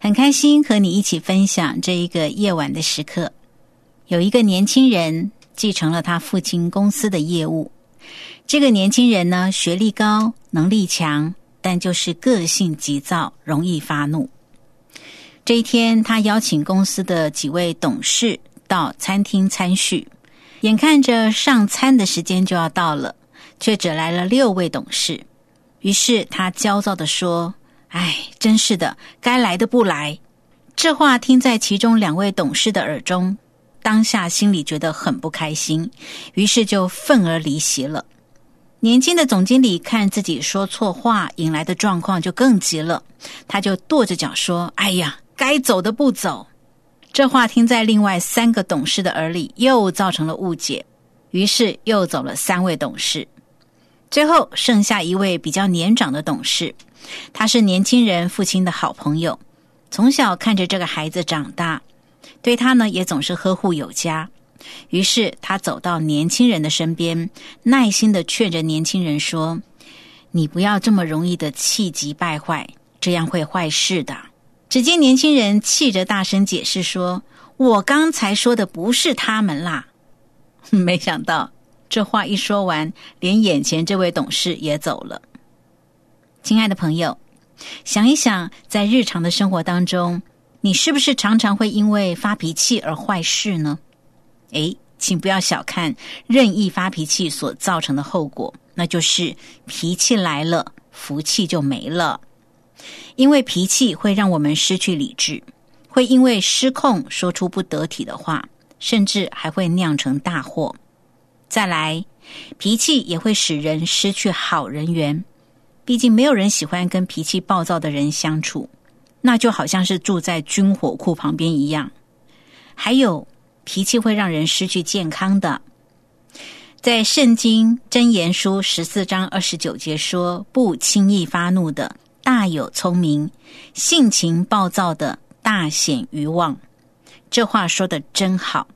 很开心和你一起分享这一个夜晚的时刻。有一个年轻人继承了他父亲公司的业务。这个年轻人呢，学历高，能力强，但就是个性急躁，容易发怒。这一天，他邀请公司的几位董事到餐厅参叙，眼看着上餐的时间就要到了，却只来了六位董事。于是他焦躁的说。哎，真是的，该来的不来。这话听在其中两位董事的耳中，当下心里觉得很不开心，于是就愤而离席了。年轻的总经理看自己说错话引来的状况，就更急了，他就跺着脚说：“哎呀，该走的不走。”这话听在另外三个董事的耳里，又造成了误解，于是又走了三位董事，最后剩下一位比较年长的董事。他是年轻人父亲的好朋友，从小看着这个孩子长大，对他呢也总是呵护有加。于是他走到年轻人的身边，耐心的劝着年轻人说：“你不要这么容易的气急败坏，这样会坏事的。”只见年轻人气着大声解释说：“我刚才说的不是他们啦。”没想到这话一说完，连眼前这位董事也走了。亲爱的朋友，想一想，在日常的生活当中，你是不是常常会因为发脾气而坏事呢？诶，请不要小看任意发脾气所造成的后果，那就是脾气来了，福气就没了。因为脾气会让我们失去理智，会因为失控说出不得体的话，甚至还会酿成大祸。再来，脾气也会使人失去好人缘。毕竟没有人喜欢跟脾气暴躁的人相处，那就好像是住在军火库旁边一样。还有，脾气会让人失去健康的。在《圣经真言书》十四章二十九节说：“不轻易发怒的大有聪明，性情暴躁的大显愚妄。”这话说的真好。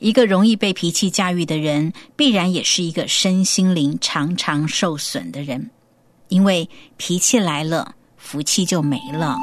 一个容易被脾气驾驭的人，必然也是一个身心灵常常受损的人。因为脾气来了，福气就没了。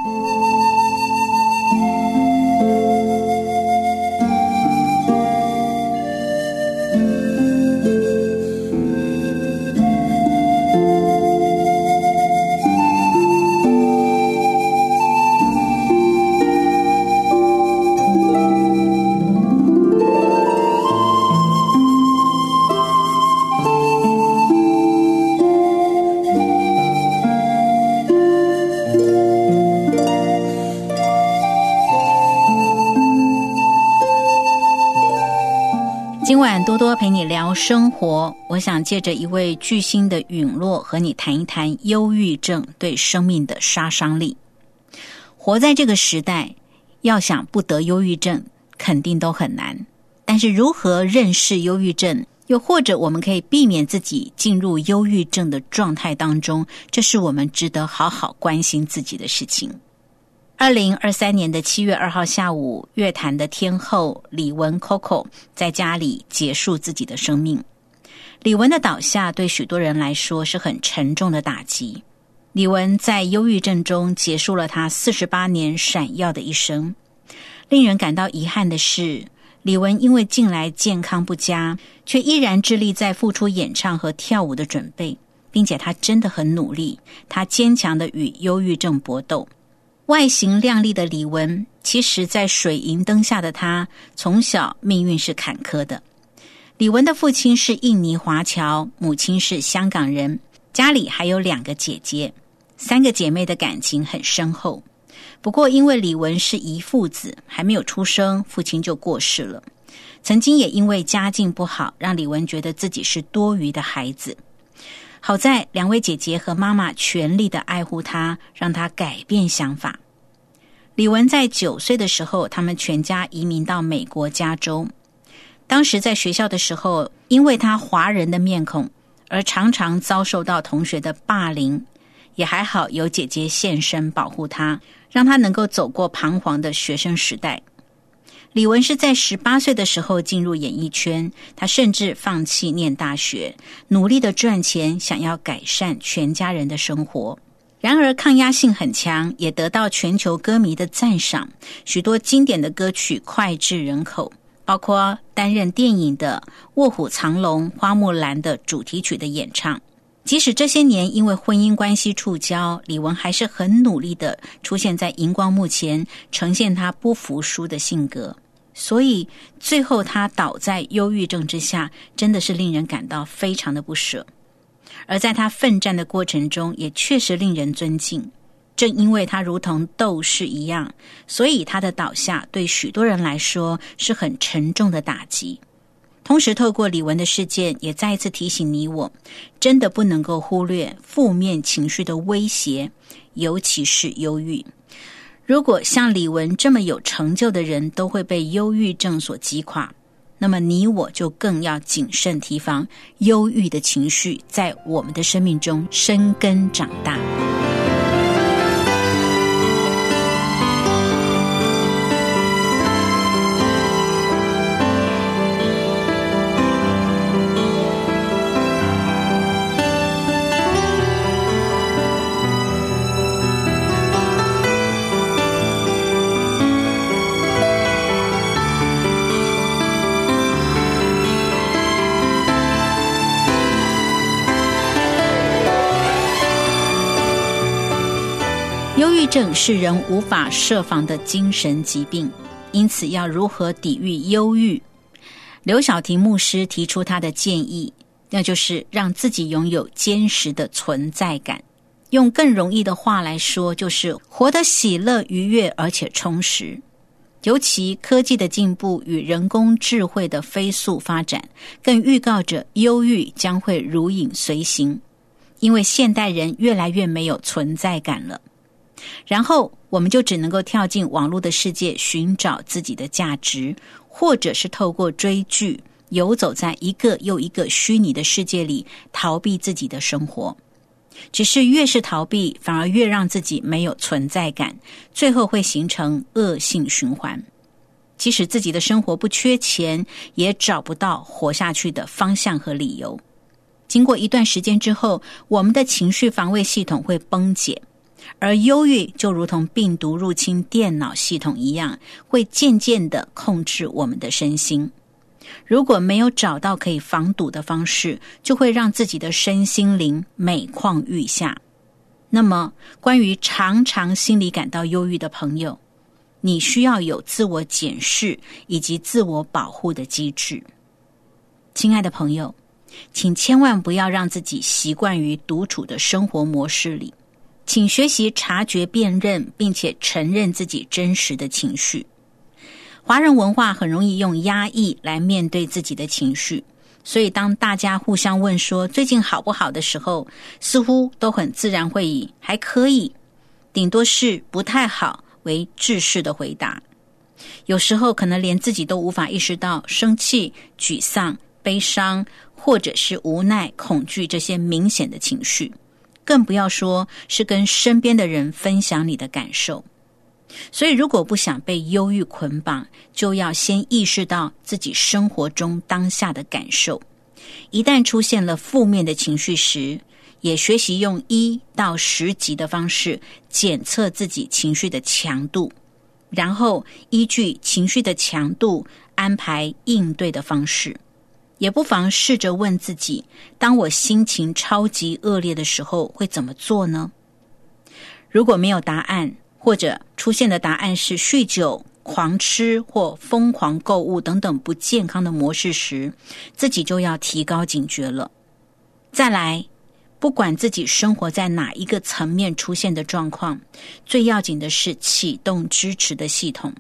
今晚多多陪你聊生活，我想借着一位巨星的陨落，和你谈一谈忧郁症对生命的杀伤力。活在这个时代，要想不得忧郁症，肯定都很难。但是如何认识忧郁症，又或者我们可以避免自己进入忧郁症的状态当中，这是我们值得好好关心自己的事情。二零二三年的七月二号下午，乐坛的天后李玟 Coco 在家里结束自己的生命。李玟的倒下对许多人来说是很沉重的打击。李玟在忧郁症中结束了她四十八年闪耀的一生。令人感到遗憾的是，李玟因为近来健康不佳，却依然致力在付出演唱和跳舞的准备，并且她真的很努力，她坚强的与忧郁症搏斗。外形靓丽的李玟，其实在水银灯下的她，从小命运是坎坷的。李玟的父亲是印尼华侨，母亲是香港人，家里还有两个姐姐，三个姐妹的感情很深厚。不过，因为李玟是遗父子，还没有出生，父亲就过世了。曾经也因为家境不好，让李玟觉得自己是多余的孩子。好在两位姐姐和妈妈全力的爱护他，让他改变想法。李文在九岁的时候，他们全家移民到美国加州。当时在学校的时候，因为他华人的面孔，而常常遭受到同学的霸凌，也还好有姐姐现身保护他，让他能够走过彷徨的学生时代。李玟是在十八岁的时候进入演艺圈，她甚至放弃念大学，努力的赚钱，想要改善全家人的生活。然而抗压性很强，也得到全球歌迷的赞赏，许多经典的歌曲脍炙人口。包括担任电影的《卧虎藏龙》《花木兰》的主题曲的演唱。即使这些年因为婚姻关系触礁，李玟还是很努力的出现在荧光幕前，呈现她不服输的性格。所以最后他倒在忧郁症之下，真的是令人感到非常的不舍。而在他奋战的过程中，也确实令人尊敬。正因为他如同斗士一样，所以他的倒下对许多人来说是很沉重的打击。同时，透过李玟的事件，也再一次提醒你我，真的不能够忽略负面情绪的威胁，尤其是忧郁。如果像李文这么有成就的人都会被忧郁症所击垮，那么你我就更要谨慎提防忧郁的情绪在我们的生命中生根长大。症是人无法设防的精神疾病，因此要如何抵御忧郁？刘晓婷牧师提出他的建议，那就是让自己拥有坚实的存在感。用更容易的话来说，就是活得喜乐、愉悦而且充实。尤其科技的进步与人工智慧的飞速发展，更预告着忧郁将会如影随形，因为现代人越来越没有存在感了。然后，我们就只能够跳进网络的世界，寻找自己的价值，或者是透过追剧，游走在一个又一个虚拟的世界里，逃避自己的生活。只是越是逃避，反而越让自己没有存在感，最后会形成恶性循环。即使自己的生活不缺钱，也找不到活下去的方向和理由。经过一段时间之后，我们的情绪防卫系统会崩解。而忧郁就如同病毒入侵电脑系统一样，会渐渐的控制我们的身心。如果没有找到可以防堵的方式，就会让自己的身心灵每况愈下。那么，关于常常心里感到忧郁的朋友，你需要有自我检视以及自我保护的机制。亲爱的朋友，请千万不要让自己习惯于独处的生活模式里。请学习察觉、辨认，并且承认自己真实的情绪。华人文化很容易用压抑来面对自己的情绪，所以当大家互相问说最近好不好的时候，似乎都很自然会以“还可以”，顶多是“不太好”为制式的回答。有时候可能连自己都无法意识到生气、沮丧、悲伤，或者是无奈、恐惧这些明显的情绪。更不要说是跟身边的人分享你的感受，所以如果不想被忧郁捆绑，就要先意识到自己生活中当下的感受。一旦出现了负面的情绪时，也学习用一到十级的方式检测自己情绪的强度，然后依据情绪的强度安排应对的方式。也不妨试着问自己：当我心情超级恶劣的时候，会怎么做呢？如果没有答案，或者出现的答案是酗酒、狂吃或疯狂购物等等不健康的模式时，自己就要提高警觉了。再来，不管自己生活在哪一个层面出现的状况，最要紧的是启动支持的系统。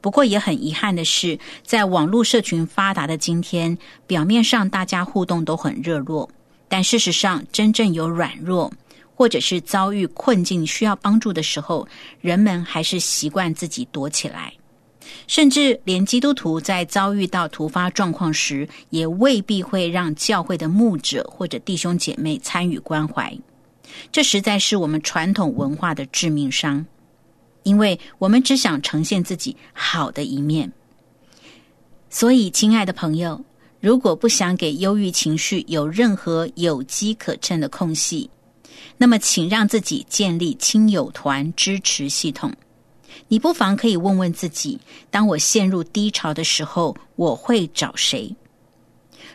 不过也很遗憾的是，在网络社群发达的今天，表面上大家互动都很热络，但事实上，真正有软弱或者是遭遇困境需要帮助的时候，人们还是习惯自己躲起来。甚至连基督徒在遭遇到突发状况时，也未必会让教会的牧者或者弟兄姐妹参与关怀。这实在是我们传统文化的致命伤。因为我们只想呈现自己好的一面，所以，亲爱的朋友，如果不想给忧郁情绪有任何有机可乘的空隙，那么，请让自己建立亲友团支持系统。你不妨可以问问自己：当我陷入低潮的时候，我会找谁？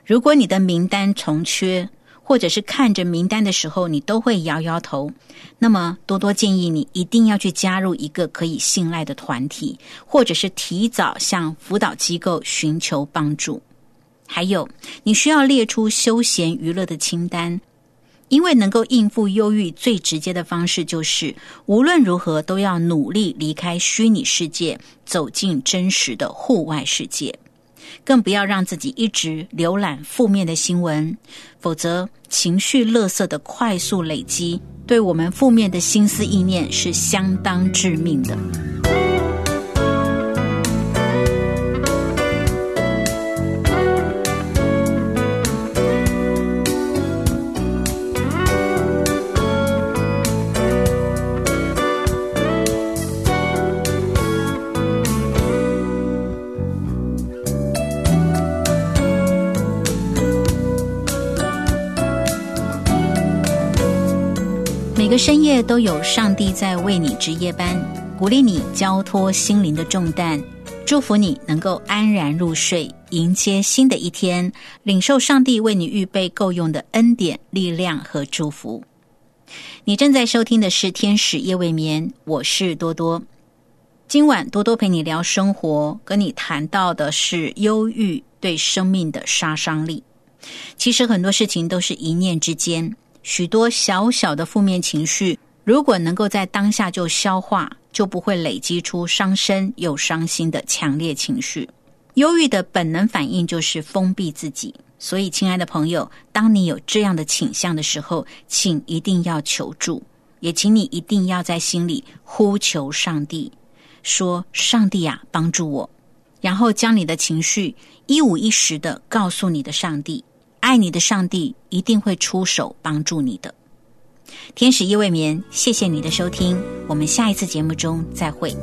如果你的名单重缺，或者是看着名单的时候，你都会摇摇头。那么，多多建议你一定要去加入一个可以信赖的团体，或者是提早向辅导机构寻求帮助。还有，你需要列出休闲娱乐的清单，因为能够应付忧郁最直接的方式，就是无论如何都要努力离开虚拟世界，走进真实的户外世界。更不要让自己一直浏览负面的新闻，否则情绪乐色的快速累积，对我们负面的心思意念是相当致命的。个深夜都有上帝在为你值夜班，鼓励你交托心灵的重担，祝福你能够安然入睡，迎接新的一天，领受上帝为你预备够用的恩典、力量和祝福。你正在收听的是《天使夜未眠》，我是多多。今晚多多陪你聊生活，跟你谈到的是忧郁对生命的杀伤力。其实很多事情都是一念之间。许多小小的负面情绪，如果能够在当下就消化，就不会累积出伤身又伤心的强烈情绪。忧郁的本能反应就是封闭自己，所以，亲爱的朋友，当你有这样的倾向的时候，请一定要求助，也请你一定要在心里呼求上帝，说：“上帝啊，帮助我！”然后将你的情绪一五一十的告诉你的上帝。爱你的上帝一定会出手帮助你的。天使夜未眠，谢谢你的收听，我们下一次节目中再会。